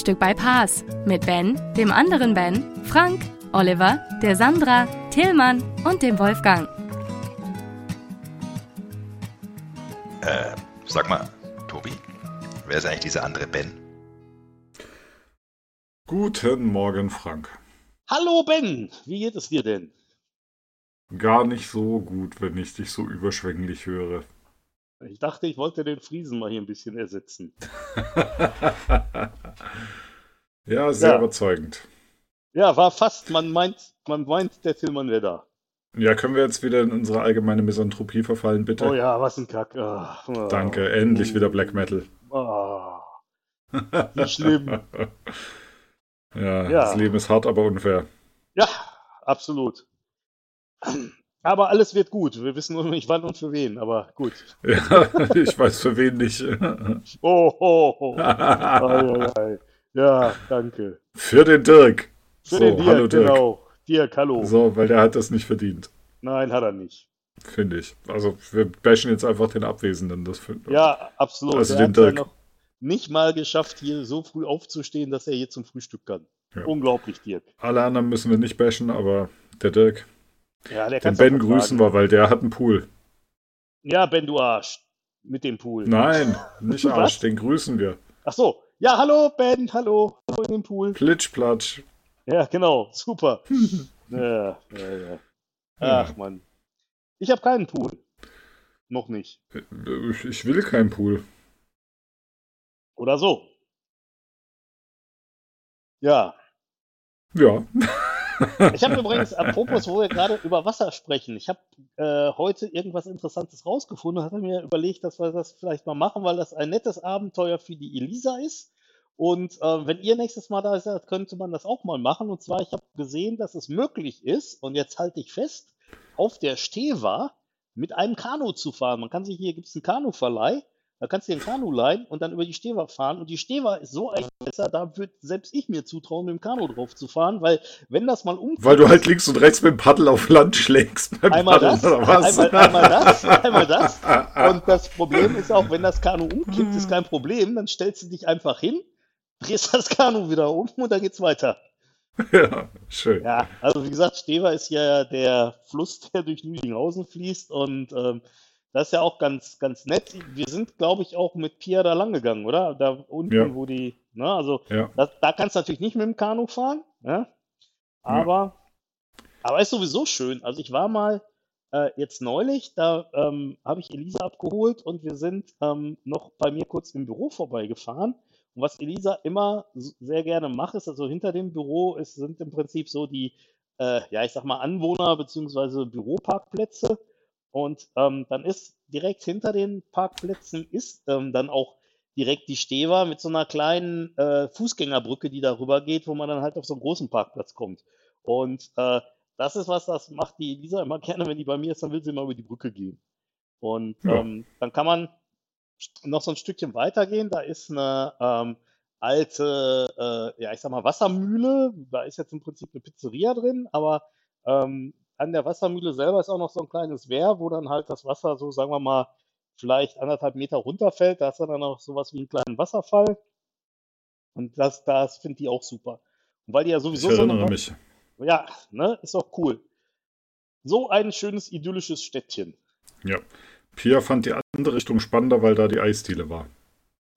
Frühstück bei Paas mit Ben, dem anderen Ben, Frank, Oliver, der Sandra, Tillmann und dem Wolfgang. Äh, sag mal, Tobi, wer ist eigentlich dieser andere Ben? Guten Morgen, Frank. Hallo Ben, wie geht es dir denn? Gar nicht so gut, wenn ich dich so überschwänglich höre. Ich dachte, ich wollte den Friesen mal hier ein bisschen ersetzen. ja, sehr Ja. überzeugend. Ja, war fast, man meint, man meint, der Tillmann wäre da. Ja, können wir jetzt wieder in unsere allgemeine Misanthropie verfallen, bitte? Oh ja, was ein Kack. Ah. Danke, endlich wieder Black Metal. Ah, wie schlimm. Ja, Ja. das Leben ist hart, aber unfair. Ja, absolut. Aber alles wird gut. Wir wissen nur noch nicht wann und für wen, aber gut. Ja, ich weiß für wen nicht. Oh, oh, oh. Ei, ei, ei. Ja, danke. Für den Dirk. Für so, den Dirk, hallo Dirk. genau. Dirk, hallo. So, weil der hat das nicht verdient, Nein, hat er nicht. finde ich. Also wir bashen jetzt einfach den Abwesenden. Das Ja, absolut. Also er den hat ja Dirk. noch nicht mal geschafft, hier so früh aufzustehen, dass er hier zum Frühstück kann. Ja. Unglaublich, Dirk. Alle anderen müssen wir nicht bashen, aber der Dirk, Ja, der den kann's Ben grüßen wir, weil der hat einen Pool. Ja, Ben, du Arsch. Mit dem Pool. Nein, nicht? Arsch, den grüßen wir. Ach so. Ja, hallo, Ben, hallo. Hallo in dem Pool. Plitschplatsch. Ja, genau. Super. ja, ja, ja. Ach, Mann. Ich habe keinen Pool. Noch nicht. Ich- Ich will keinen Pool. Oder so. Ja. Ja. Ich habe übrigens, apropos, wo wir gerade über Wasser sprechen, ich habe äh, heute irgendwas Interessantes rausgefunden, hatte mir überlegt, dass wir das vielleicht mal machen, weil das ein nettes Abenteuer für die Elisa ist. Und äh, wenn ihr nächstes Mal da seid, könnte man das auch mal machen. Und zwar, ich habe gesehen, dass es möglich ist, und jetzt halte ich fest, auf der Steva mit einem Kanu zu fahren. Man kann sich hier, gibt es einen Kanuverleih, da kannst du dir ein Kanu leihen und dann über die Steva fahren. Und die Steva ist so ein besser, da würde selbst ich mir zutrauen, mit dem Kanu drauf zu fahren, weil wenn das mal umkippt, Weil du halt links und rechts mit dem Paddel auf Land schlägst. beim Einmal Paddeln, das, oder was? einmal, einmal das, einmal das. Und das Problem ist auch, wenn das Kanu umkippt, ist kein Problem. Dann stellst du dich einfach hin, drehst das Kanu wieder um und dann geht's weiter. ja, schön. Ja, also wie gesagt, Stever ist ja der Fluss, der durch Lüdinghausen fließt und ähm, das ist ja auch ganz, ganz nett. Wir sind, glaube ich, auch mit Pia da lang gegangen, oder? Da unten, Ja. wo die, ne, also Ja. das, da kannst du natürlich nicht mit dem Kanu fahren, ne? aber, aber ist sowieso schön. Also ich war mal äh, jetzt neulich, da ähm, habe ich Elisa abgeholt und wir sind ähm, noch bei mir kurz im Büro vorbeigefahren. Und was Elisa immer sehr gerne macht, ist also hinter dem Büro ist, sind im Prinzip so die, äh, ja ich sag mal Anwohner bzw. Büroparkplätze. Und ähm, dann ist direkt hinter den Parkplätzen ist ähm, dann auch direkt die Stever mit so einer kleinen äh, Fußgängerbrücke, die darüber geht, wo man dann halt auf so einen großen Parkplatz kommt. Und äh, das ist was, das macht die Elisa immer gerne, wenn die bei mir ist, dann will sie immer über die Brücke gehen. Und Ja. ähm, dann kann man noch so ein Stückchen weitergehen. Da ist eine ähm, alte, äh, ja, ich sag mal, Wassermühle. Da ist jetzt im Prinzip eine Pizzeria drin, aber ähm, an der Wassermühle selber ist auch noch so ein kleines Wehr, wo dann halt das Wasser so, sagen wir mal, vielleicht anderthalb Meter runterfällt. Da hast du dann auch sowas wie einen kleinen Wasserfall. Und das, das finde ich auch super. Und weil die ja Ich sowieso so erinnere eine, mich. ja, ne, ist auch cool. So ein schönes idyllisches Städtchen. Ja. Pia fand die andere Richtung spannender, weil da die Eisdiele war.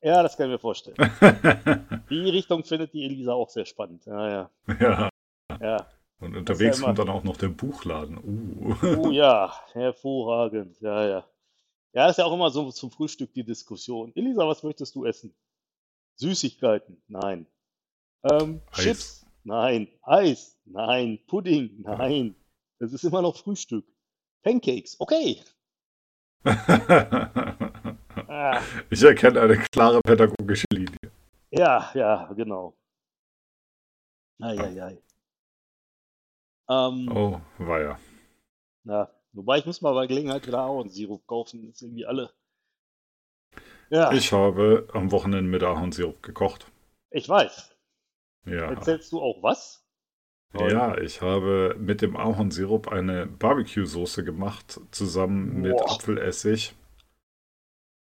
Ja, das kann ich mir vorstellen. Die Richtung findet die Elisa auch sehr spannend. Ja, ja, ja. ja. Und unterwegs kommt dann auch noch der Buchladen. Uh. Oh ja, hervorragend. Ja, ja. Ja, ist ja auch immer so zum Frühstück die Diskussion. Elisa, was möchtest du essen? Süßigkeiten? Nein. Ähm. Chips? Nein. Eis? Nein. Pudding? Nein. Das ist immer noch Frühstück. Pancakes? Okay. Ah, ich erkenne eine klare pädagogische Linie. ja, ja, genau. Eieiei. Ähm, Oh, war ja. na, wobei ich muss mal bei Gelegenheit wieder Ahornsirup kaufen. Das ist irgendwie alle. Ja, ich, Ich habe am Wochenende mit Ahornsirup gekocht. weiß. Ja. Erzählst du auch was? Ja, ich habe mit dem Ahornsirup eine Barbecue-Soße gemacht, zusammen mit Boah. Apfelessig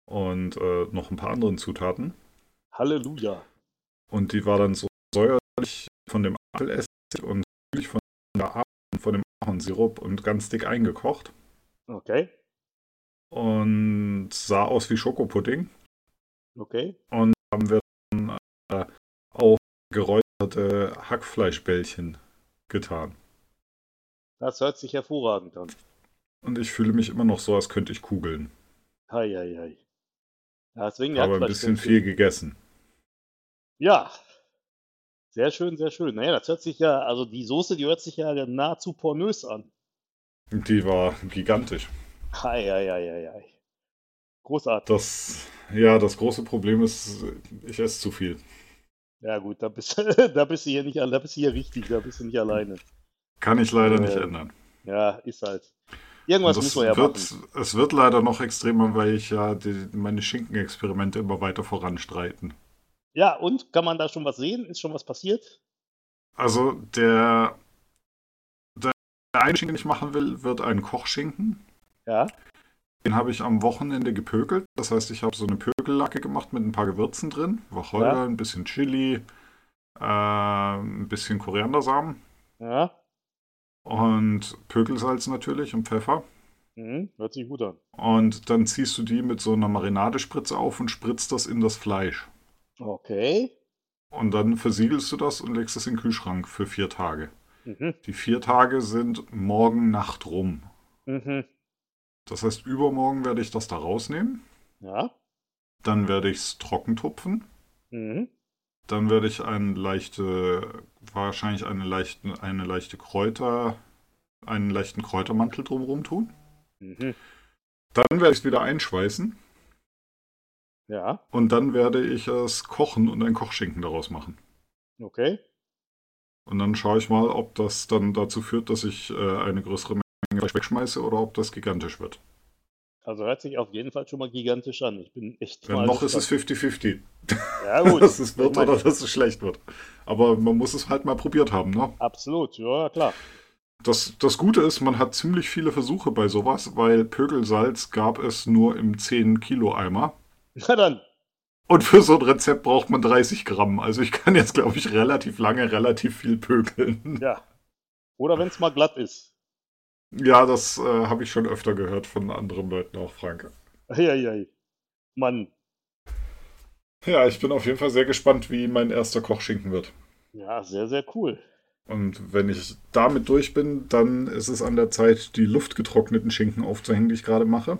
und äh, noch ein paar anderen Zutaten. Halleluja. Und die war dann so säuerlich von dem Apfelessig und süßlich von, Ahorn, von dem Ahornsirup und ganz dick eingekocht. Okay, Und sah aus wie Schokopudding. okay. Und haben wir dann äh, auf geräucherte Hackfleischbällchen getan. Das hört sich hervorragend an. Und ich fühle mich immer noch so, als könnte ich kugeln. Eieiei. Ja, deswegen der Aber ein bisschen viel gegessen. Ja. Sehr schön, sehr schön. Naja, das hört sich ja, also die Soße, die hört sich ja nahezu pornös an. Die war gigantisch. Eieiei. Großartig. Das, ja, das große Problem ist, ich esse zu viel. Ja gut, da bist, da bist du hier nicht, da bist du hier richtig, da bist du nicht alleine. Kann ich leider nicht Äh, ändern. Ja, ist halt. Irgendwas es man ja wird, machen. es wird leider noch extremer, weil ich ja die, meine Schinkenexperimente immer weiter voranstreiten. Ja, und kann man da schon was sehen? Ist schon was passiert? Also der, der eine Schinken, den ich machen will, wird ein Kochschinken. Ja. Den habe ich am Wochenende gepökelt. Das heißt, ich habe so eine Pökellacke gemacht mit ein paar Gewürzen drin. Wacholder, Ja. ein bisschen Chili, äh, ein bisschen Koriandersamen Ja. und Pökelsalz natürlich und Pfeffer. Mhm. Hört sich gut an. Und dann ziehst du die mit so einer Marinadespritze auf und spritzt das in das Fleisch. Okay. Und dann versiegelst du das und legst es in den Kühlschrank für vier Tage. Mhm. Die vier Tage sind morgen Nacht rum. Mhm. Das heißt, übermorgen werde ich das da rausnehmen. Ja. Dann werde ich es trocken tupfen. Mhm. Dann werde ich eine leichte, wahrscheinlich eine leichte, eine leichte Kräuter, einen leichten Kräutermantel drumherum tun. Mhm. Dann werde ich es wieder einschweißen Ja. und dann werde ich es kochen und einen Kochschinken daraus machen. Okay. Und dann schaue ich mal, ob das dann dazu führt, dass ich äh, eine größere Menge Fleisch wegschmeiße oder ob das gigantisch wird. Also hört sich auf jeden Fall schon mal gigantisch an. Ich bin echt mal noch ist es 50-50, Ja gut. dass es wird oder dass es schlecht wird. Aber man muss es halt mal probiert haben, ne? Absolut, ja klar. Das, das Gute ist, man hat ziemlich viele Versuche bei sowas, weil Pökelsalz gab es nur im 10-Kilo-Eimer. Na dann. Und für so ein Rezept braucht man 30 Gramm. Also ich kann jetzt, glaube ich, relativ lange relativ viel pökeln. Ja. Oder wenn es mal glatt ist. Ja, das äh, habe ich schon öfter gehört von anderen Leuten, auch Frank. Eieiei. Mann. Ja, ich bin auf jeden Fall sehr gespannt, wie mein erster Kochschinken wird. Ja, sehr, sehr cool. Und wenn ich damit durch bin, dann ist es an der Zeit, die luftgetrockneten Schinken aufzuhängen, die ich gerade mache.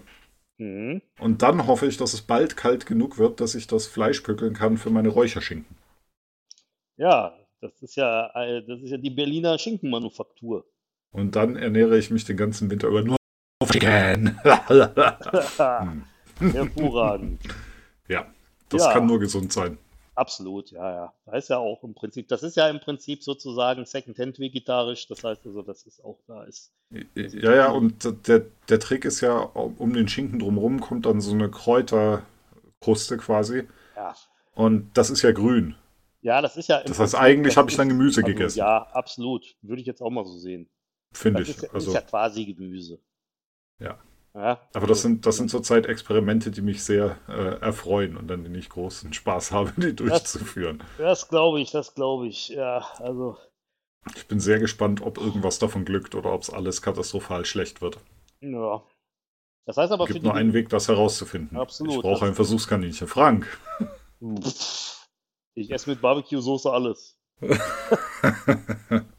Mhm. Und dann hoffe ich, dass es bald kalt genug wird, dass ich das Fleisch pökeln kann für meine Räucherschinken. Ja, das ist ja, äh, das ist ja die Berliner Schinkenmanufaktur. Und dann ernähre ich mich den ganzen Winter über nur auf Chicken. Hm. Hervorragend. ja, das Ja. kann nur gesund sein. Absolut, ja, ja. Da ist ja auch im Prinzip, das ist ja im Prinzip sozusagen Secondhand vegetarisch. Das heißt also, das ist auch da ist. Ja, ja, und der, der Trick ist ja, um den Schinken drumherum kommt dann so eine Kräuterkruste quasi. Ja. Und das ist ja grün. Ja, das ist ja Das heißt, Prinzip- eigentlich habe ich dann Gemüse also, gegessen. Ja, absolut. Würde ich jetzt auch mal so sehen. Finde ich. ist, ja, Also, ist ja quasi Gemüse. Ja. Ja aber das sind, das sind zurzeit Experimente, die mich sehr äh, erfreuen und an denen ich großen Spaß habe, die durchzuführen. Das glaube ich, das glaube ich. Ja, also. Ich bin sehr gespannt, ob irgendwas davon glückt oder ob es alles katastrophal schlecht wird. Ja. Das heißt aber Es gibt nur einen Weg, das herauszufinden. Absolut. Ich brauche Das- ein Versuchskaninchen. Frank. Ich esse mit Barbecue-Soße alles.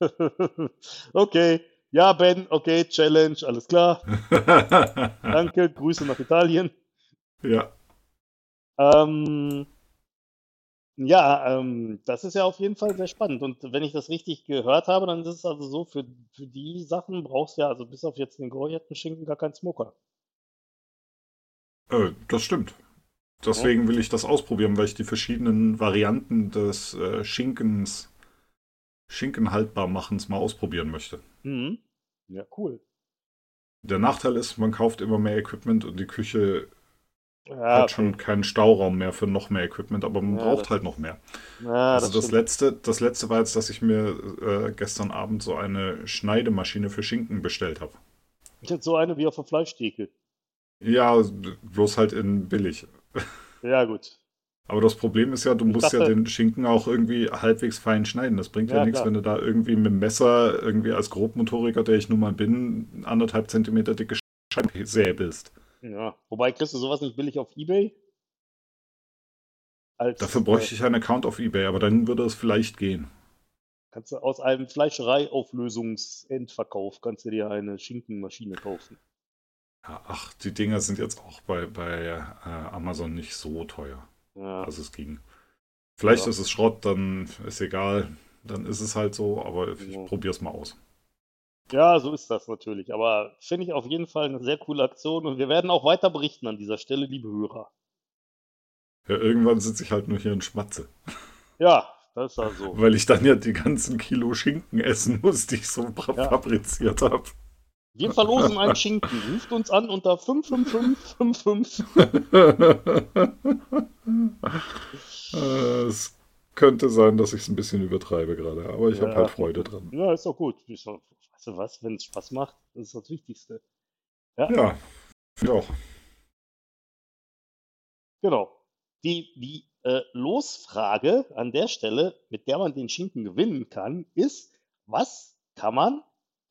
okay. Ja, Ben, okay, Challenge, alles klar. Danke, Grüße nach Italien. ja, Ähm, ja, ähm, das ist ja auf jeden Fall sehr spannend. Und wenn ich das richtig gehört habe, dann ist es also so, für, für die Sachen brauchst du ja, also bis auf jetzt den geräucherten Schinken, gar keinen Smoker. äh, das stimmt. deswegen will ich das ausprobieren, weil ich die verschiedenen Varianten des äh, Schinkens, Schinkenhaltbarmachens mal ausprobieren möchte. Mhm. Ja, cool. Der Nachteil ist, man kauft immer mehr Equipment und die Küche Ja, hat schon keinen Stauraum mehr für noch mehr Equipment, aber man Ja, braucht das- halt noch mehr. Ja, also das, stimmt. letzte, das letzte war jetzt, dass ich mir äh, gestern Abend so eine Schneidemaschine für Schinken bestellt habe. Jetzt so eine wie auf der Fleischtheke. Ja, bloß halt in billig. Ja, gut. Aber das Problem ist ja, du Ich musst ja dachte- den Schinken auch irgendwie halbwegs fein schneiden. Das bringt ja, Ja, nichts, klar. wenn du da irgendwie mit dem Messer irgendwie als Grobmotoriker, der ich nun mal bin, anderthalb Zentimeter dicke Scheiben säbelst. Ja. Wobei kriegst du sowas nicht billig auf Ebay? Als, Dafür bräuchte ich einen Account auf Ebay, aber dann würde es vielleicht gehen. Äh, kannst du aus einem Fleischereiauflösungsendverkauf kannst du dir eine Schinkenmaschine kaufen. Ja, ach, die Dinger sind jetzt auch bei, bei äh, Amazon nicht so teuer. Ja. Also es ging. Vielleicht Ja. ist es Schrott, dann ist egal. Dann ist es halt so, aber ich Ja. probiere es mal aus. Ja, so ist das natürlich. Aber finde ich auf jeden Fall eine sehr coole Aktion und wir werden auch weiter berichten an dieser Stelle, liebe Hörer. Ja, irgendwann sitze ich halt nur hier und schmatze. Ja, das ist ja so. Weil ich dann ja die ganzen Kilo Schinken essen muss, die ich so Ja. fabriziert habe. Wir verlosen einen Schinken. Ruft uns an unter 55555. Äh, es könnte sein, dass ich es ein bisschen übertreibe gerade, aber ich habe Ja. halt Freude dran. Ja, ist doch gut. Ich weißt du was, wenn es Spaß macht, das ist das Wichtigste. Ja, finde auch. Genau. Die, die äh, Losfrage an der Stelle, mit der man den Schinken gewinnen kann, ist, was kann man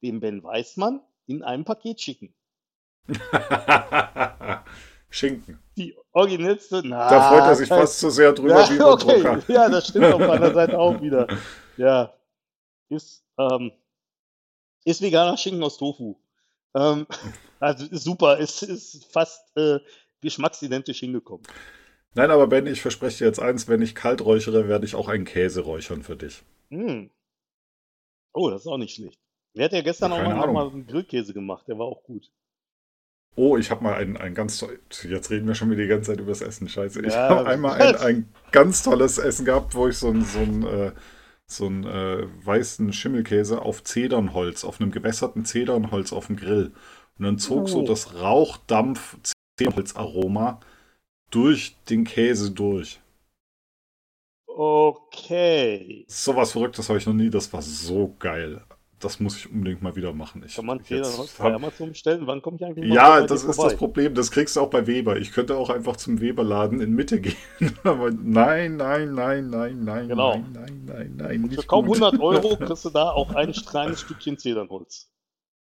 dem Ben Weißmann in einem Paket schicken? Schinken. Die originellste, na, Da freut er sich fast so sehr drüber wie Ja, über okay. Drucker. Ja, das stimmt auf meiner Seite auch wieder. Ja. Ist, ähm, ist veganer Schinken aus Tofu. Ähm, also ist super, ist, ist fast äh, geschmacksidentisch hingekommen. Nein, aber Ben, ich verspreche dir jetzt eins, wenn ich kalt räuchere, werde ich auch einen Käse räuchern für dich. Hm. Oh, das ist auch nicht schlecht. Der hat ja gestern auch Ahnung. mal einen Grillkäse gemacht, der war auch gut. Oh, ich habe mal ein, ein ganz toll- Jetzt reden wir schon wieder die ganze Zeit über das Essen. Scheiße. Ich Ja, habe einmal ein, ein ganz tolles Essen gehabt, wo ich so ein, so ein, äh, so einen äh, weißen Schimmelkäse auf Zedernholz, auf einem gewässerten Zedernholz auf dem Grill. Und dann zog so Oh. das Rauchdampf Zedernholzaroma durch den Käse durch. Okay. Sowas Verrücktes habe ich noch nie. Das war so geil. Das muss ich unbedingt mal wieder machen. Ich, Kann man jetzt Federnholz hab- bei Amazon bestellen? Wann komme ich eigentlich mal Ja, das ist vorbei? das Problem. Das kriegst du auch bei Weber. Ich könnte auch einfach zum Weberladen in Mitte gehen. Aber nein, nein, nein, nein, nein, Genau. nein, nein, nein, nein. Und für kaum gut. 100 Euro kriegst du da auch ein kleines Stückchen Zedernholz.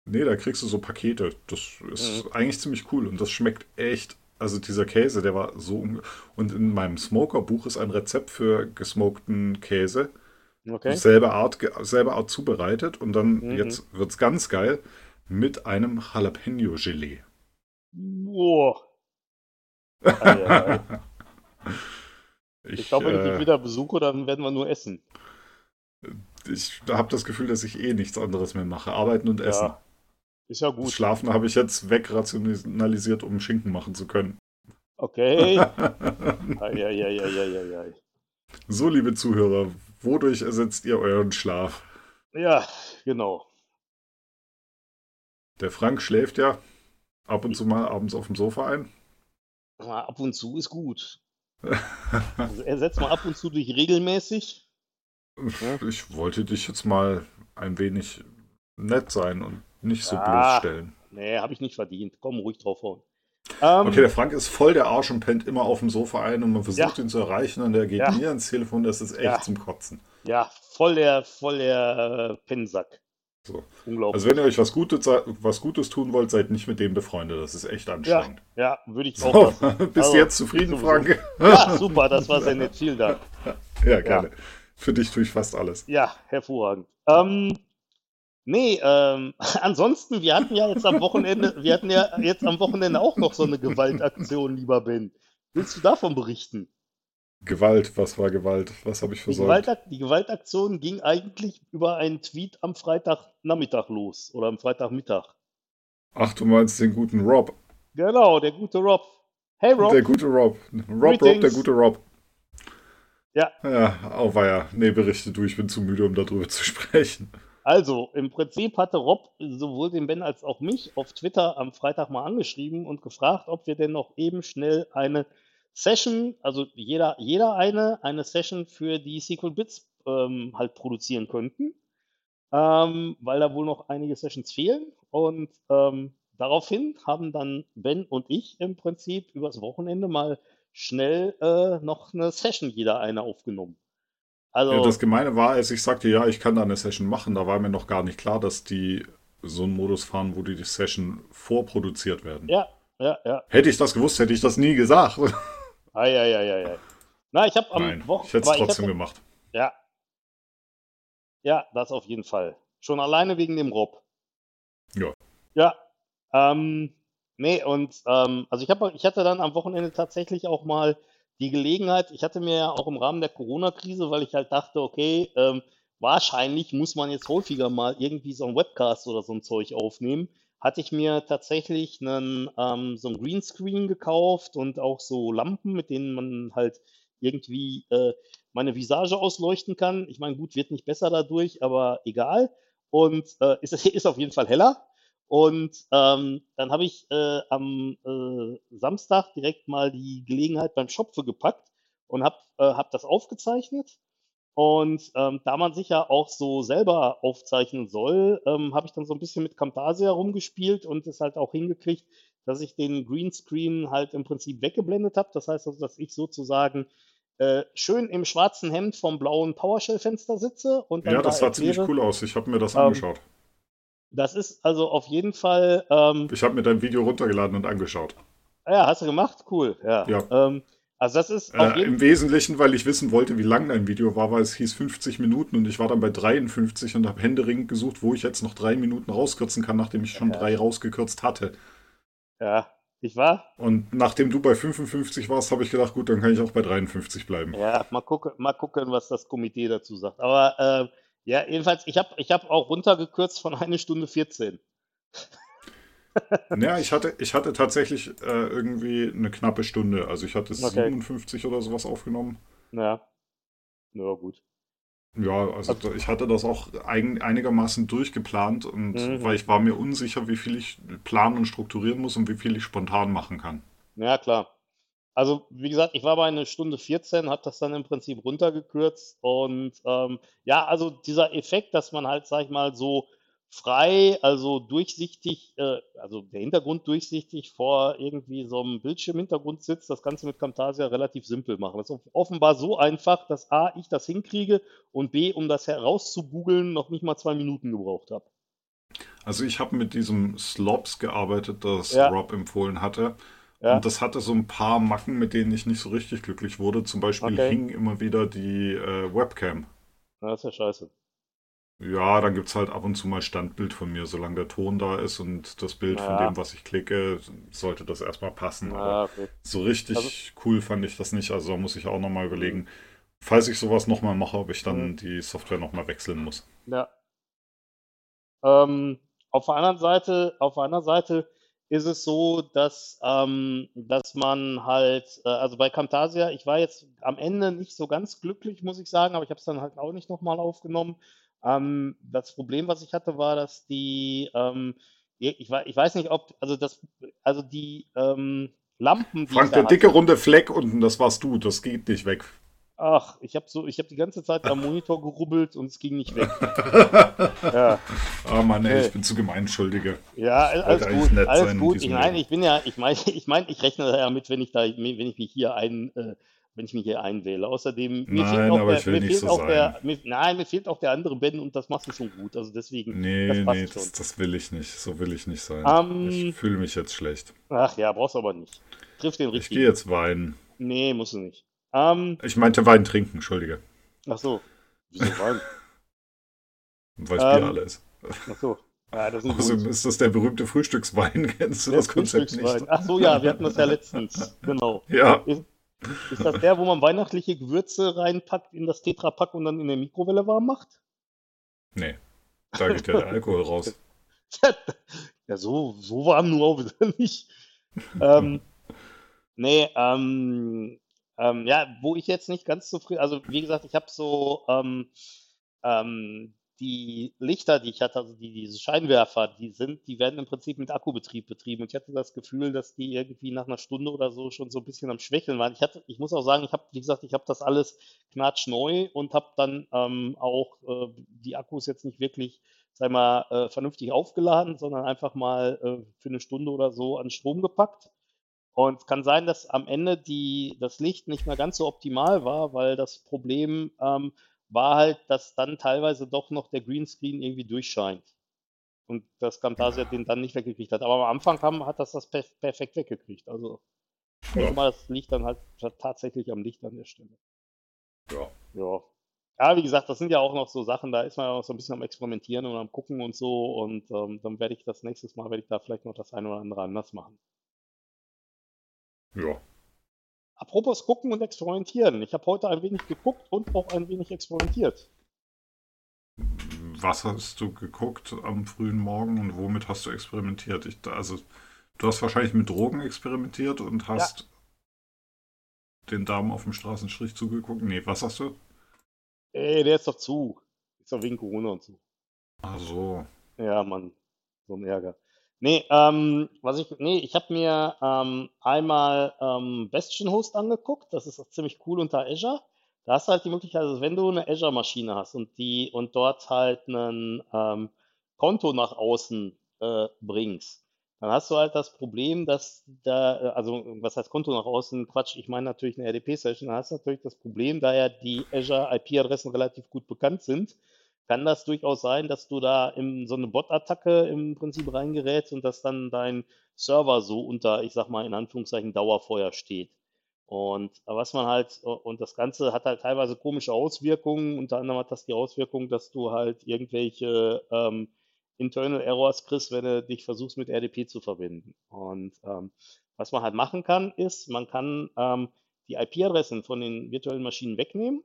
Nee, da kriegst du so Pakete. Das ist Mhm. eigentlich ziemlich cool und das schmeckt echt. Also dieser Käse, der war so. Und in meinem Smoker-Buch ist ein Rezept für gesmokten Käse. Okay? Selbe Art, selbe Art zubereitet und dann, Mhm. jetzt wird's ganz geil, mit einem Jalapeno-Gelee. Boah. Ich, Ich glaube, wenn ich äh, dich wieder besuche, dann werden wir nur essen. ich habe das Gefühl, dass ich eh nichts anderes mehr mache. Arbeiten und essen. Ja, ist ja Das gut. Schlafen habe ich jetzt wegrationalisiert, um Schinken machen zu können. Okay. Ei, ei, ei. so, liebe Zuhörer, wodurch ersetzt ihr euren Schlaf? Ja, genau. Der Frank schläft ja ab und zu mal abends auf dem Sofa ein. Ab und zu ist gut. Also ersetzt mal ab und zu durch regelmäßig. Ich wollte dich jetzt mal ein wenig nett sein und nicht so Ah. bloßstellen. Nee, habe ich nicht verdient. Komm, ruhig draufhauen. Ähm, Okay, der Frank ist voll der Arsch und pennt immer auf dem Sofa ein und man versucht Ja. ihn zu erreichen und er geht Ja. mir ans Telefon, das ist echt Ja. zum Kotzen. Ja, voll der, voll der äh, Pennsack. So. Unglaublich. Also wenn ihr euch was Gutes, was Gutes tun wollt, seid nicht mit dem befreundet. Das ist echt anstrengend. ja, würde ich So, auch lassen. bist du Also, jetzt zufrieden. Frank? Ja, super, das war nett. Vielen Dank. Ja, gerne. Für dich tue ich fast alles. Ja, hervorragend. Ähm, nee, ähm, ansonsten, wir hatten ja jetzt am Wochenende, wir hatten ja jetzt am Wochenende auch noch so eine Gewaltaktion, lieber Ben. Willst du davon berichten? Gewalt, was war Gewalt? Was habe ich Die, versäumt? Gewaltak die Gewaltaktion ging eigentlich über einen Tweet am Freitagnachmittag los oder am Freitagmittag. Ach, du meinst den guten Rob. Genau, der gute Rob. Hey Rob. Der gute Rob. Rob, Rob, der gute Rob. Ja. Ja, auweia. Nee, berichte du, ich bin zu müde, um darüber zu sprechen. Also, im Prinzip hatte Rob sowohl den Ben als auch mich auf Twitter am Freitag mal angeschrieben und gefragt, ob wir denn noch eben schnell eine Session, also jeder, jeder eine, eine Session für die Sequel Bits ähm, halt produzieren könnten, ähm, weil da wohl noch einige Sessions fehlen. Und ähm, daraufhin haben dann Ben und ich im Prinzip übers Wochenende mal schnell äh, noch eine Session jeder eine aufgenommen. Also, Ja, das Gemeine war, als ich sagte, ja, ich kann da eine Session machen, da war mir noch gar nicht klar, dass die so einen Modus fahren, wo die, die Session vorproduziert werden. ja, ja, ja. Hätte ich das gewusst, hätte ich das nie gesagt. Eieieiei. Na, ich habe am Nein, Wochen- ich hätte es trotzdem gemacht. Ja. Ja, das auf jeden Fall. Schon alleine wegen dem Rob. Ja. Ja. Ähm, nee, und ähm, also ich habe ich hatte dann am Wochenende tatsächlich auch mal die Gelegenheit, ich hatte mir ja auch im Rahmen der Corona-Krise, weil ich halt dachte, okay, ähm, wahrscheinlich muss man jetzt häufiger mal irgendwie so ein Webcast oder so ein Zeug aufnehmen, hatte ich mir tatsächlich einen, ähm, so ein Greenscreen gekauft und auch so Lampen, mit denen man halt irgendwie äh, meine Visage ausleuchten kann. Ich meine, gut, wird nicht besser dadurch, aber egal. Und äh, ist, ist auf jeden Fall heller. Und ähm, dann habe ich äh, am äh, Samstag direkt mal die Gelegenheit beim Schopfe gepackt und habe äh, hab das aufgezeichnet. Und ähm, da man sich ja auch so selber aufzeichnen soll, ähm, habe ich dann so ein bisschen mit Camtasia rumgespielt und es halt auch hingekriegt, dass ich den Greenscreen halt im Prinzip weggeblendet habe. Das heißt also, dass ich sozusagen äh, schön im schwarzen Hemd vom blauen PowerShell-Fenster sitze und Ja, das da sah ziemlich erkläre, cool aus. Ich habe mir das Ähm, angeschaut. Das ist also auf jeden Fall, ähm, Ich habe mir dein Video runtergeladen und angeschaut. ja, hast du gemacht? Cool, ja. Ja. Ähm, also das ist Äh, Im Wesentlichen, weil ich wissen wollte, wie lang dein Video war, weil es hieß 50 Minuten und ich war dann bei 53 und habe händeringend gesucht, wo ich jetzt noch drei Minuten rauskürzen kann, nachdem ich schon Ja. drei rausgekürzt hatte. ja, ich war, Und nachdem du bei 55 warst, habe ich gedacht, gut, dann kann ich auch bei 53 bleiben. ja, mal gucken, mal gucken, was das Komitee dazu sagt. Aber äh, ja, jedenfalls, ich habe ich hab auch runtergekürzt von eine Stunde 14. Ja, ich hatte, ich hatte tatsächlich äh, irgendwie eine knappe Stunde. Also ich hatte Okay. 57 oder sowas aufgenommen. Ja, ja gut. Ja, also da- ich hatte das auch eigen, einigermaßen durchgeplant und Mhm. weil ich war mir unsicher, wie viel ich planen und strukturieren muss und wie viel ich spontan machen kann. Ja, klar. Also, wie gesagt, ich war bei einer Stunde 14, habe das dann im Prinzip runtergekürzt und ähm, ja, also dieser Effekt, dass man halt, sag ich mal, so frei, also durchsichtig, äh, also der Hintergrund durchsichtig vor irgendwie so einem Bildschirmhintergrund sitzt, das Ganze mit Camtasia relativ simpel machen. Das ist offenbar so einfach, dass A, ich das hinkriege und B, um das herauszugoogeln, noch nicht mal zwei Minuten gebraucht habe. Also ich habe mit diesem Slops gearbeitet, das Ja. Rob empfohlen hatte. Ja. Und das hatte so ein paar Macken, mit denen ich nicht so richtig glücklich wurde. Zum Beispiel Okay. hing immer wieder die äh, Webcam. Na, das ist ja scheiße. Ja, dann gibt es halt ab und zu mal Standbild von mir, solange der Ton da ist und das Bild von Ja. dem, was ich klicke, sollte das erstmal passen. Aber Na, okay. so richtig Also- cool fand ich das nicht. Also da muss ich auch nochmal überlegen, falls ich sowas nochmal mache, ob ich dann Mhm. die Software nochmal wechseln muss. Ja. Ähm, auf der anderen Seite, auf der anderen Seite ist es so, dass, ähm, dass man halt, äh, also bei Camtasia, ich war jetzt am Ende nicht so ganz glücklich, muss ich sagen, aber ich habe es dann halt auch nicht nochmal aufgenommen. Ähm, das Problem, was ich hatte, war, dass die, ähm, ich, ich weiß nicht, ob, also das, also die ähm, Lampen, die Frank, der dicke hatte, runde Fleck unten, das warst du, das geht nicht weg. Ach, ich habe so, ich habe die ganze Zeit am Monitor gerubbelt und es ging nicht weg. Ja. Ah Mann, ey, ich bin zu gemein, Entschuldige. Ja, alles gut, alles gut. Ich meine, ich bin ja, ich meine, ich meine, ich rechne da ja mit, wenn ich da, wenn ich mich hier ein, äh, wenn ich mich hier einwähle. Außerdem, mir fehlt Nein, auch aber der, ich will mir nicht fehlt so auch der, mir, nein, mir fehlt auch der andere Ben und das machst du schon gut. Also deswegen, das Nee, passt nee, schon. das, das will ich nicht. So will ich nicht sein. Ähm, ich fühle mich jetzt schlecht. Ach ja, brauchst aber nicht. Triff den Ich gehe richtigen. jetzt weinen. Nee, musst du nicht. Ähm, Ich meinte Wein trinken, Entschuldige. ach so. Wieso Wein? Weil es Ähm, Bier alle ist. Ach so. Ja, das ist Außerdem ist das der berühmte Frühstückswein. Kennst du Der das Konzept nicht? Ach so, ja, wir hatten das ja letztens. Genau. Ja, Ist das der, wo man weihnachtliche Gewürze reinpackt in das Tetrapack und dann in der Mikrowelle warm macht? nee. Da geht ja der Alkohol raus. Ja, so, so warm nur auch wieder nicht. Ähm, Nee, ähm, ähm, ja, wo ich jetzt nicht ganz zufrieden, also wie gesagt, ich habe so ähm, ähm, die Lichter, die ich hatte, also die, diese Scheinwerfer, die sind, die werden im Prinzip mit Akkubetrieb betrieben. Und ich hatte das Gefühl, dass die irgendwie nach einer Stunde oder so schon so ein bisschen am Schwächeln waren. Ich hatte, ich muss auch sagen, ich habe, wie gesagt, ich habe das alles knatschneu und habe dann ähm, auch äh, die Akkus jetzt nicht wirklich, sag mal, äh, vernünftig aufgeladen, sondern einfach mal äh, für eine Stunde oder so an Strom gepackt. Und es kann sein, dass am Ende die, das Licht nicht mehr ganz so optimal war, weil das Problem ähm, war halt, dass dann teilweise doch noch der Greenscreen irgendwie durchscheint. Und das Camtasia den dann nicht weggekriegt hat. Aber am Anfang kam, hat das das per perfekt weggekriegt. Also, denke mal, das liegt dann halt tatsächlich am Licht an der Stelle. Ja. Ja. Ja, wie gesagt, das sind ja auch noch so Sachen, da ist man ja auch so ein bisschen am Experimentieren und am Gucken und so. Und ähm, dann werde ich das nächstes Mal, werde ich da vielleicht noch das eine oder andere anders machen. Ja. Apropos gucken und experimentieren. Ich habe heute ein wenig geguckt und auch ein wenig experimentiert. Was hast du geguckt am frühen Morgen und womit hast du experimentiert? Ich, also, du hast wahrscheinlich mit Drogen experimentiert und hast den Damen auf dem Straßenstrich zugeguckt. Nee, was hast du? Ey, der ist doch zu. Ist doch wegen Corona und so. Ach so. Ja, Mann. So ein Ärger. Nee, ähm, was ich, nee, ich habe mir ähm, einmal ähm, Bastion Host angeguckt. Das ist auch ziemlich cool unter Azure. Da hast du halt die Möglichkeit, also wenn du eine Azure-Maschine hast und die und dort halt ein ähm, Konto nach außen äh, bringst, dann hast du halt das Problem, dass da, äh, also was heißt Konto nach außen? Quatsch, ich meine natürlich eine RDP-Session, dann hast du natürlich das Problem, da ja die Azure IP-Adressen relativ gut bekannt sind, kann das durchaus sein, dass du da in so eine Bot-Attacke im Prinzip reingerätst und dass dann dein Server so unter, ich sag mal in Anführungszeichen, Dauerfeuer steht. Und was man halt, und das Ganze hat halt teilweise komische Auswirkungen. Unter anderem hat das die Auswirkung, dass du halt irgendwelche ähm, Internal Errors kriegst, wenn du dich versuchst mit RDP zu verbinden. Und ähm, was man halt machen kann, ist, man kann ähm, die IP-Adressen von den virtuellen Maschinen wegnehmen,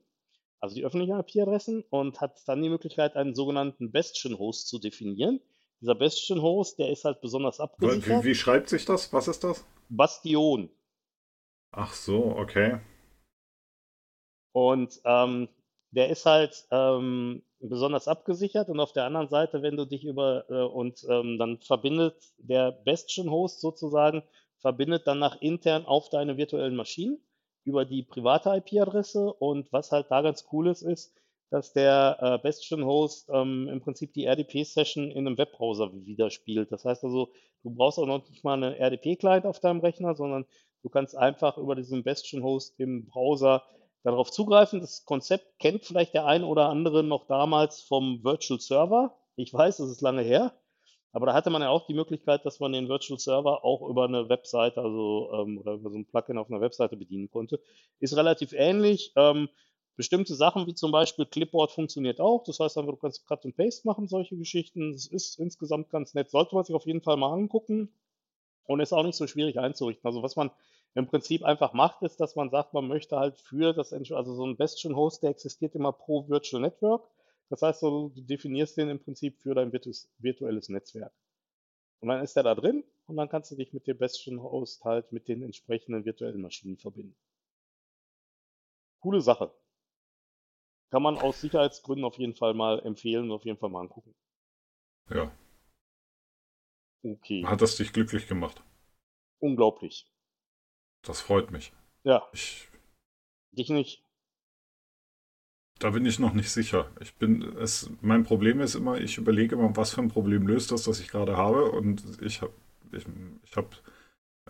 also die öffentlichen IP-Adressen, und hat dann die Möglichkeit, einen sogenannten Bastion-Host zu definieren. Dieser Bastion-Host, der ist halt besonders abgesichert. Wie, wie schreibt sich das? Was ist das? Bastion. Ach so, okay. Und ähm, der ist halt ähm, besonders abgesichert und auf der anderen Seite, wenn du dich über äh, und ähm, dann verbindet der Bastion Host sozusagen, verbindet dann nach intern auf deine virtuellen Maschinen über die private IP-Adresse und was halt da ganz cool ist, ist, dass der äh, Bastion Host ähm, im Prinzip die RDP-Session in einem Webbrowser widerspielt. Das heißt also, du brauchst auch noch nicht mal einen RDP-Client auf deinem Rechner, sondern du kannst einfach über diesen Bastion Host im Browser darauf zugreifen. Das Konzept kennt vielleicht der ein oder andere noch damals vom Virtual Server. Ich weiß, es ist lange her. Aber da hatte man ja auch die Möglichkeit, dass man den Virtual Server auch über eine Webseite, also ähm, oder über so ein Plugin auf einer Webseite bedienen konnte. Ist relativ ähnlich. Ähm, bestimmte Sachen wie zum Beispiel Clipboard funktioniert auch. Das heißt du kannst Cut and Paste machen, solche Geschichten. Das ist insgesamt ganz nett. Sollte man sich auf jeden Fall mal angucken. Und ist auch nicht so schwierig einzurichten. Also was man im Prinzip einfach macht, ist, dass man sagt, man möchte halt für das, also so ein Bastion Host, der existiert immer pro Virtual Network. Das heißt, du definierst den im Prinzip für dein virtuelles Netzwerk. Und dann ist der da drin und dann kannst du dich mit dem Bastion Host halt mit den entsprechenden virtuellen Maschinen verbinden. Coole Sache. Kann man aus Sicherheitsgründen auf jeden Fall mal empfehlen und auf jeden Fall mal angucken. Ja. Okay. Hat das dich glücklich gemacht? Unglaublich. Das freut mich. Ja. Ich, Dich nicht. Da bin ich noch nicht sicher. Ich bin, es, mein Problem ist immer, ich überlege immer, was für ein Problem löst das, das ich gerade habe. Und ich habe, ich, ich habe,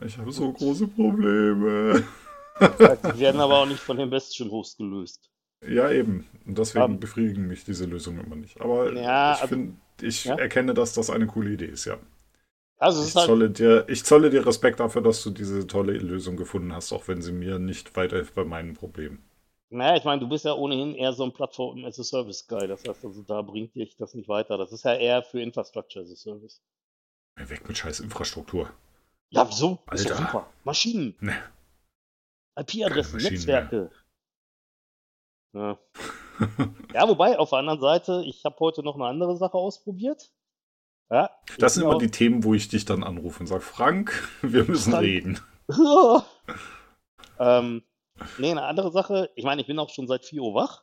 ich habe so große Probleme. Die werden aber auch nicht von dem Bastion Host gelöst. Ja, eben. Und deswegen Ähm. befriedigen mich diese Lösungen immer nicht. Aber Ja, ich also- finde, ich Ja? erkenne, dass das eine coole Idee ist, ja. Also Ich ist halt, zolle, dir, ich zolle dir Respekt dafür, dass du diese tolle Lösung gefunden hast, auch wenn sie mir nicht weiterhilft bei meinen Problemen. Naja, ich meine, du bist ja ohnehin eher so ein Plattform as a Service Guy. Das heißt also, da bringt dich das nicht weiter. Das ist ja eher für Infrastructure as a Service. Weg mit scheiß Infrastruktur. Ja, wieso? Ist doch Alter. super. Maschinen, Ne. IP-Adressen, Netzwerke. Ja. ja, wobei, auf der anderen Seite, ich habe heute noch eine andere Sache ausprobiert. Ja, Das sind immer die Themen, wo ich dich dann anrufe und sage, Frank, wir müssen Frank. reden. ähm, nee, eine andere Sache, ich meine, ich bin auch schon seit 4 Uhr wach.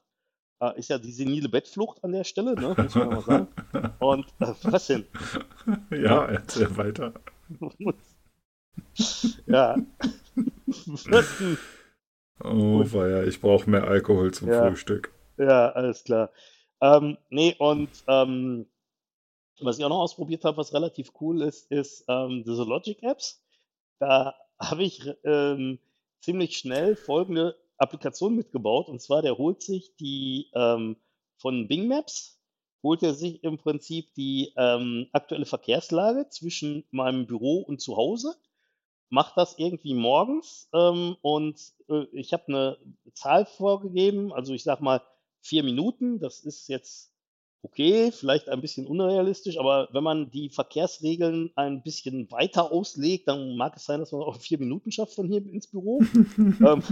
Äh, ist ja die senile Bettflucht an der Stelle, ne? Muss man mal sagen. Und äh, was denn? Ja, erzähl weiter. ja. Viertens, Oh, weia, ich brauche mehr Alkohol zum Ja. Frühstück. Ja, alles klar. Ähm, nee, und ähm, was ich auch noch ausprobiert habe, was relativ cool ist, ist ähm, diese Logic-Apps. Da habe ich ähm, ziemlich schnell folgende Applikation mitgebaut. Und zwar, der holt sich die ähm, von Bing Maps, holt er sich im Prinzip die ähm, aktuelle Verkehrslage zwischen meinem Büro und zu Hause, macht das irgendwie morgens ähm, und äh, ich habe eine Zahl vorgegeben, also ich sag mal vier Minuten, das ist jetzt okay, vielleicht ein bisschen unrealistisch, aber wenn man die Verkehrsregeln ein bisschen weiter auslegt, dann mag es sein, dass man auch vier Minuten schafft von hier ins Büro. ähm,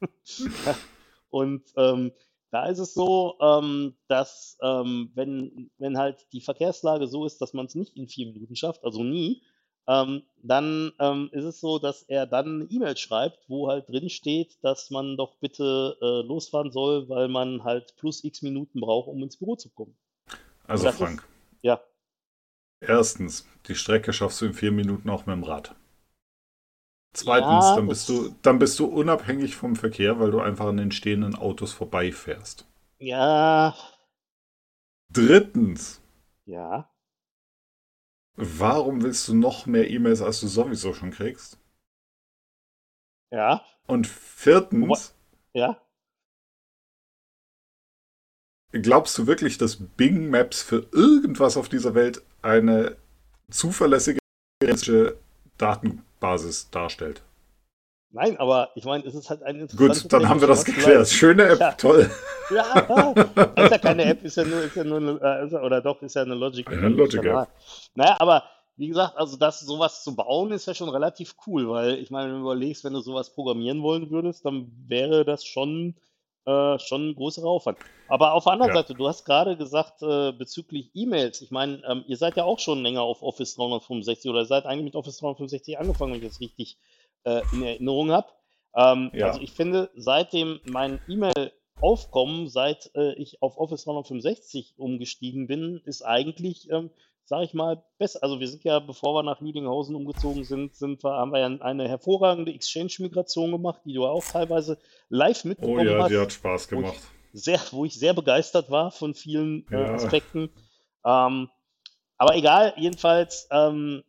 und ähm, da ist es so, ähm, dass ähm, wenn, wenn halt die Verkehrslage so ist, dass man es nicht in vier Minuten schafft, also nie, ähm, dann ähm, ist es so, dass er dann eine E-Mail schreibt, wo halt drin steht, dass man doch bitte äh, losfahren soll, weil man halt plus x Minuten braucht, um ins Büro zu kommen. Also, Das ist- Frank, Ja, erstens, die Strecke schaffst du in vier Minuten auch mit dem Rad. Zweitens, Ja, dann, bist du, dann bist du unabhängig vom Verkehr, weil du einfach an den stehenden Autos vorbeifährst. ja, Drittens, ja. Warum willst du noch mehr E-Mails, als du sowieso schon kriegst? Ja, Und viertens, ja. glaubst du wirklich, dass Bing Maps für irgendwas auf dieser Welt eine zuverlässige Datenbasis darstellt? Nein, aber ich meine, es ist halt ein Gut, dann haben wir das geklärt. Schöne App, Ja. toll. Ja, ist ja keine App, ist ja nur, ist ja nur eine, äh, ist ja, oder doch, ist ja eine Logic. Eine Logic-App. Ja. Naja, aber wie gesagt, also das sowas zu bauen, ist ja schon relativ cool, weil ich meine, wenn du überlegst, wenn du sowas programmieren wollen würdest, dann wäre das schon, äh, schon ein großer Aufwand. Aber auf der anderen Ja. Seite, du hast gerade gesagt, äh, bezüglich E-Mails, ich meine, ähm, ihr seid ja auch schon länger auf Office 365 oder seid eigentlich mit Office 365 angefangen, wenn ich das richtig äh, in Erinnerung habe. Ähm, Ja. Also ich finde, seitdem mein E-Mail-Aufkommen, seit äh, ich auf Office 365 umgestiegen bin, ist eigentlich, ähm, sage ich mal, besser. Also wir sind ja, bevor wir nach Lüdinghausen umgezogen sind, sind wir, haben wir ja eine hervorragende Exchange-Migration gemacht, die du auch teilweise live Oh mitbekommen ja, hast die hat Spaß gemacht. sehr, wo ich sehr begeistert war von vielen äh, Ja. Aspekten. Ähm, aber egal, jedenfalls, ähm,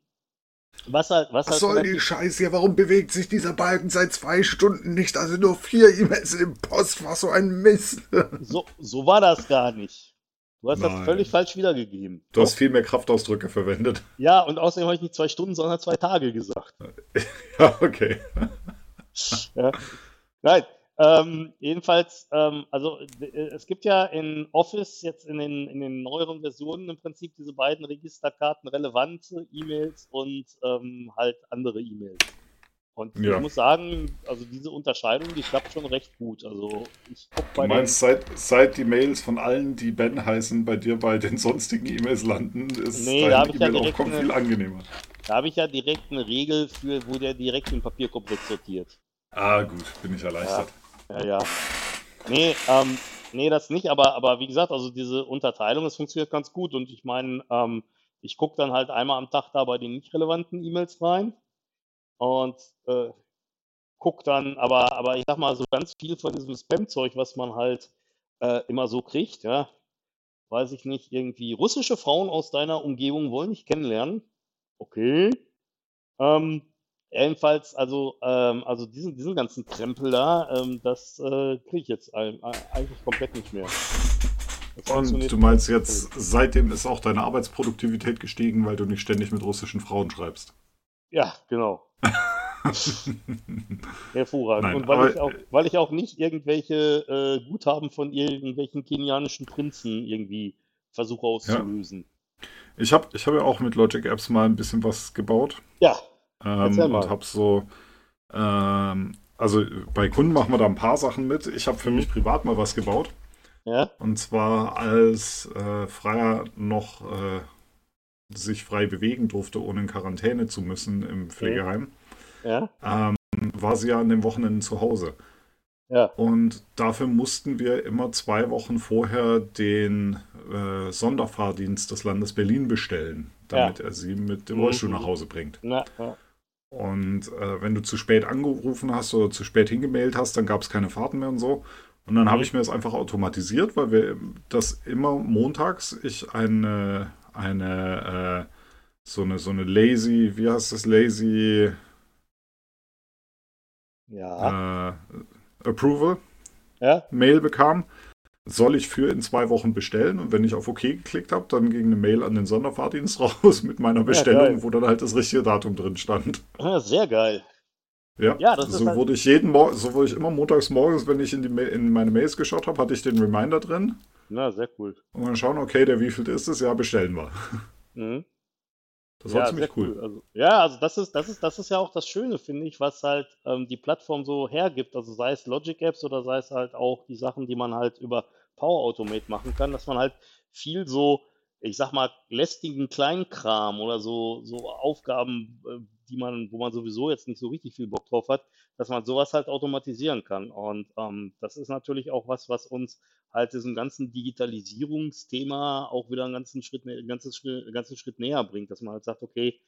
was halt, was Was halt soll die Scheiße hier? Warum bewegt sich dieser Balken seit zwei Stunden nicht? Also nur vier E-Mails im Post. Was so ein Mist. so, so war das gar nicht. Du hast Nein. das völlig falsch wiedergegeben. Du hast viel mehr Kraftausdrücke verwendet. Ja, und außerdem habe ich nicht zwei Stunden, sondern zwei Tage gesagt. Ja, okay. Ja. Nein, ähm, jedenfalls, ähm, also äh, es gibt ja in Office jetzt in den, in den neueren Versionen im Prinzip diese beiden Registerkarten, relevante E-Mails und ähm, halt andere E-Mails. Und Ja. ich muss sagen, also diese Unterscheidung, die klappt schon recht gut. Also ich Du meinst, seit, seit die Mails von allen, die Ben heißen, bei dir bei den sonstigen E-Mails landen, ist Nee, dein ja E-Mail-Aufkommen eine- viel angenehmer. da habe ich ja direkt eine Regel für, wo der direkt den Papierkorb sortiert. Ah, gut, bin ich erleichtert. Ja, ja. Nee, ähm, nee, das nicht, aber, aber wie gesagt, also diese Unterteilung, das funktioniert ganz gut und ich meine, ähm, ich gucke dann halt einmal am Tag da bei den nicht relevanten E-Mails rein und äh, guck dann, aber, aber ich sag mal, so ganz viel von diesem Spam-Zeug, was man halt äh, immer so kriegt, ja, weiß ich nicht, irgendwie russische Frauen aus deiner Umgebung wollen dich kennenlernen. Okay. Ähm, Jedenfalls, also, ähm, also diesen, diesen ganzen Krempel da, ähm, das äh, kriege ich jetzt ein, ein, eigentlich komplett nicht mehr. Das Und du meinst jetzt, seitdem ist auch deine Arbeitsproduktivität gestiegen, weil du nicht ständig mit russischen Frauen schreibst. Ja, genau. Hervorragend. Nein, Und weil ich, auch, weil ich auch nicht irgendwelche äh, Guthaben von irgendwelchen kenianischen Prinzen irgendwie versuche auszulösen. Ich habe ich hab ja auch mit Logic Apps mal ein bisschen was gebaut. Ja, Ähm, und habe so, ähm, also bei Kunden machen wir da ein paar Sachen mit. Ich habe für mich privat mal was gebaut. ja, Und zwar als äh, Freier noch äh, sich frei bewegen durfte, ohne in Quarantäne zu müssen im Pflegeheim, Ja. ähm, war sie ja an den Wochenenden zu Hause. Ja. Und dafür mussten wir immer zwei Wochen vorher den äh, Sonderfahrdienst des Landes Berlin bestellen, damit er sie mit dem Mhm. Rollstuhl nach Hause bringt. Na, ja. Und äh, wenn du zu spät angerufen hast oder zu spät hingemailt hast, dann gab es keine Fahrten mehr und so. Und dann habe ich mir das einfach automatisiert, weil wir das immer montags ich eine, eine, äh, so eine, so eine lazy, wie heißt das, lazy Ja. äh, Approval Ja. Mail bekam, soll ich für in zwei Wochen bestellen. Und wenn ich auf OK geklickt habe, dann ging eine Mail an den Sonderfahrdienst raus mit meiner Bestellung, geil. wo dann halt das richtige Datum drin stand. Ah, sehr geil. Ja, Ja, das ist so halt- wurde ich jeden Morgen, so wurde ich immer montags morgens, wenn ich in, die Ma- in meine Mails geschaut habe, hatte ich den Reminder drin. Na, sehr cool. Und dann schauen, okay, der wievielte ist es? Ja, bestellen wir. Mhm. Das war ja, ziemlich sehr cool. Also, ja, also das ist, das ist, das ist ja auch das Schöne, finde ich, was halt ähm, die Plattform so hergibt. Also sei es Logic Apps oder sei es halt auch die Sachen, die man halt über Power Automate machen kann, dass man halt viel so, ich sag mal, lästigen Kleinkram oder so, so Aufgaben, äh, die man, wo man sowieso jetzt nicht so richtig viel Bock drauf hat, dass man sowas halt automatisieren kann. Und ähm, das ist natürlich auch was, was uns halt diesem ganzen Digitalisierungsthema auch wieder einen ganzen Schritt, einen ganzen einen ganzen Schritt näher bringt, dass man halt sagt, okay,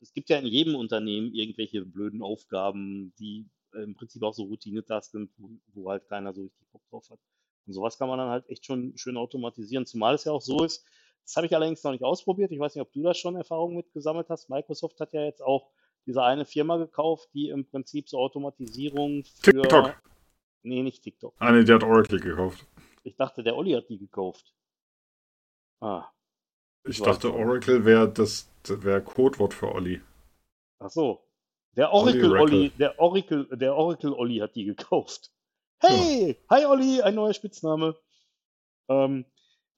es gibt ja in jedem Unternehmen irgendwelche blöden Aufgaben, die im Prinzip auch so Routinetasks sind, wo, wo halt keiner so richtig Bock drauf hat. Und sowas kann man dann halt echt schon schön automatisieren, zumal es ja auch so ist, das habe ich allerdings noch nicht ausprobiert. Ich weiß nicht, ob du da schon Erfahrungen mit gesammelt hast. Microsoft hat ja jetzt auch diese eine Firma gekauft, die im Prinzip so Automatisierung für. TikTok. Nee, nicht TikTok. Ah, nee, der hat Oracle gekauft. Ich dachte, der Olli hat die gekauft. Ah, Ich weiß dachte, auch. Oracle wäre das wäre Codewort für Olli. ach so. Der Oracle Olli der Oracle, der Oracle Olli hat die gekauft. Hey, hi Olli, ein neuer Spitzname. Ähm,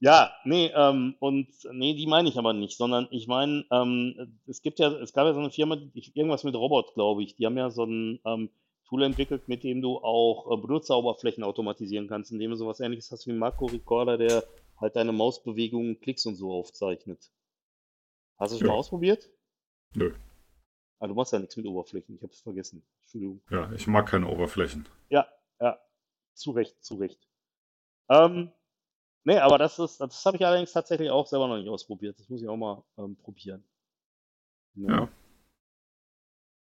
ja, nee, ähm, und nee, die meine ich aber nicht, sondern ich meine, ähm, es gibt ja, es gab ja so eine Firma, die- irgendwas mit Robot, glaube ich, die haben ja so ein ähm, Tool entwickelt, mit dem du auch äh, Benutzeroberflächen automatisieren kannst, indem du sowas ähnliches hast wie einen Makro-Recorder, der halt deine Mausbewegungen, Klicks und so aufzeichnet. Hast du schon Ja. mal ausprobiert? Nö. Ah, du machst ja nichts mit Oberflächen, ich habe es vergessen. Entschuldigung. Ja, ich mag keine Oberflächen. Ja, ja, zu Recht, zu Recht. Ähm, nee, aber das ist, das habe ich allerdings tatsächlich auch selber noch nicht ausprobiert. Das muss ich auch mal ähm, probieren. Ja.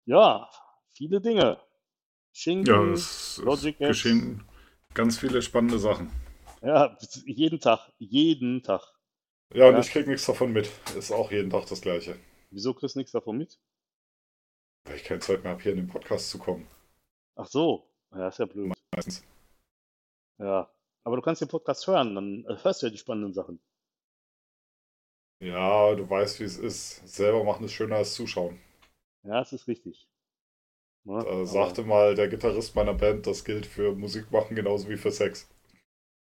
Ja, viele Dinge. Schinken, Ja, es, es Logic Apps. geschehen ganz viele spannende Sachen. ja, jeden Tag, jeden Tag. Ja, und Ja. ich krieg nichts davon mit. Ist auch jeden Tag das Gleiche. Wieso kriegst du nichts davon mit? Weil ich keine Zeit mehr habe, hier in den Podcast zu kommen. Ach so, ja, ist ja blöd. Meistens. Ja, aber du kannst den Podcast hören, dann hörst du ja die spannenden Sachen. Ja, du weißt, wie es ist. Selber machen ist schöner als zuschauen. Ja, das ist richtig. Ne? Da sagte mal der Gitarrist meiner Band, das gilt für Musik machen genauso wie für Sex.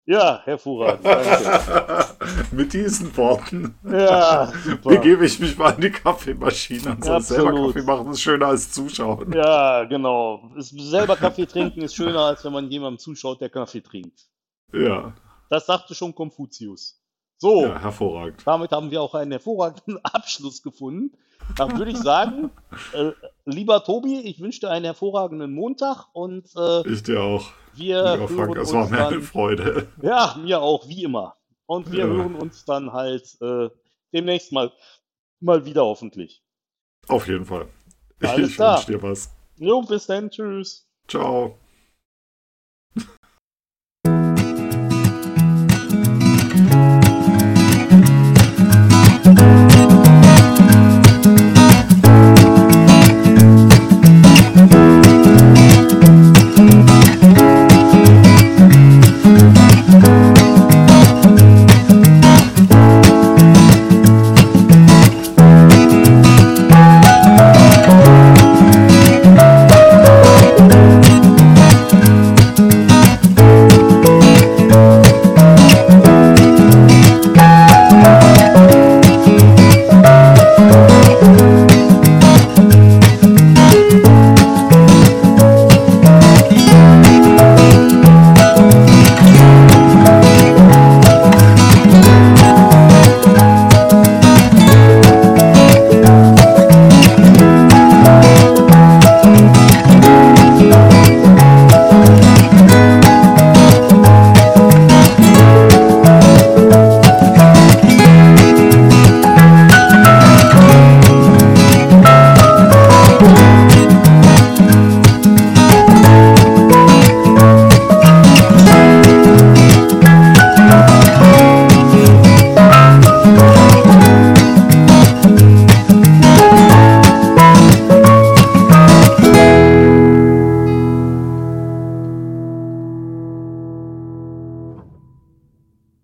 Ja, hervorragend. Mit diesen Worten Ja, begebe ich mich mal in die Kaffeemaschine und soll selber. Kaffee machen, ist schöner als zuschauen. Ja, genau. Selber Kaffee trinken ist schöner, als wenn man jemandem zuschaut, der Kaffee trinkt. Ja, Das sagte schon Konfuzius. So, ja hervorragend. damit haben wir auch einen hervorragenden Abschluss gefunden. Dann würde ich sagen, äh, lieber Tobi, ich wünsche dir einen hervorragenden Montag und äh, Ich dir auch. wir Lieber Frank, es war mir eine. Freude. Ja, mir auch, wie immer. Und wir Ja. hören uns dann halt äh, demnächst mal, mal wieder hoffentlich. Auf jeden Fall. Alles ich wünsche dir was. Jo, bis dann, tschüss. Ciao.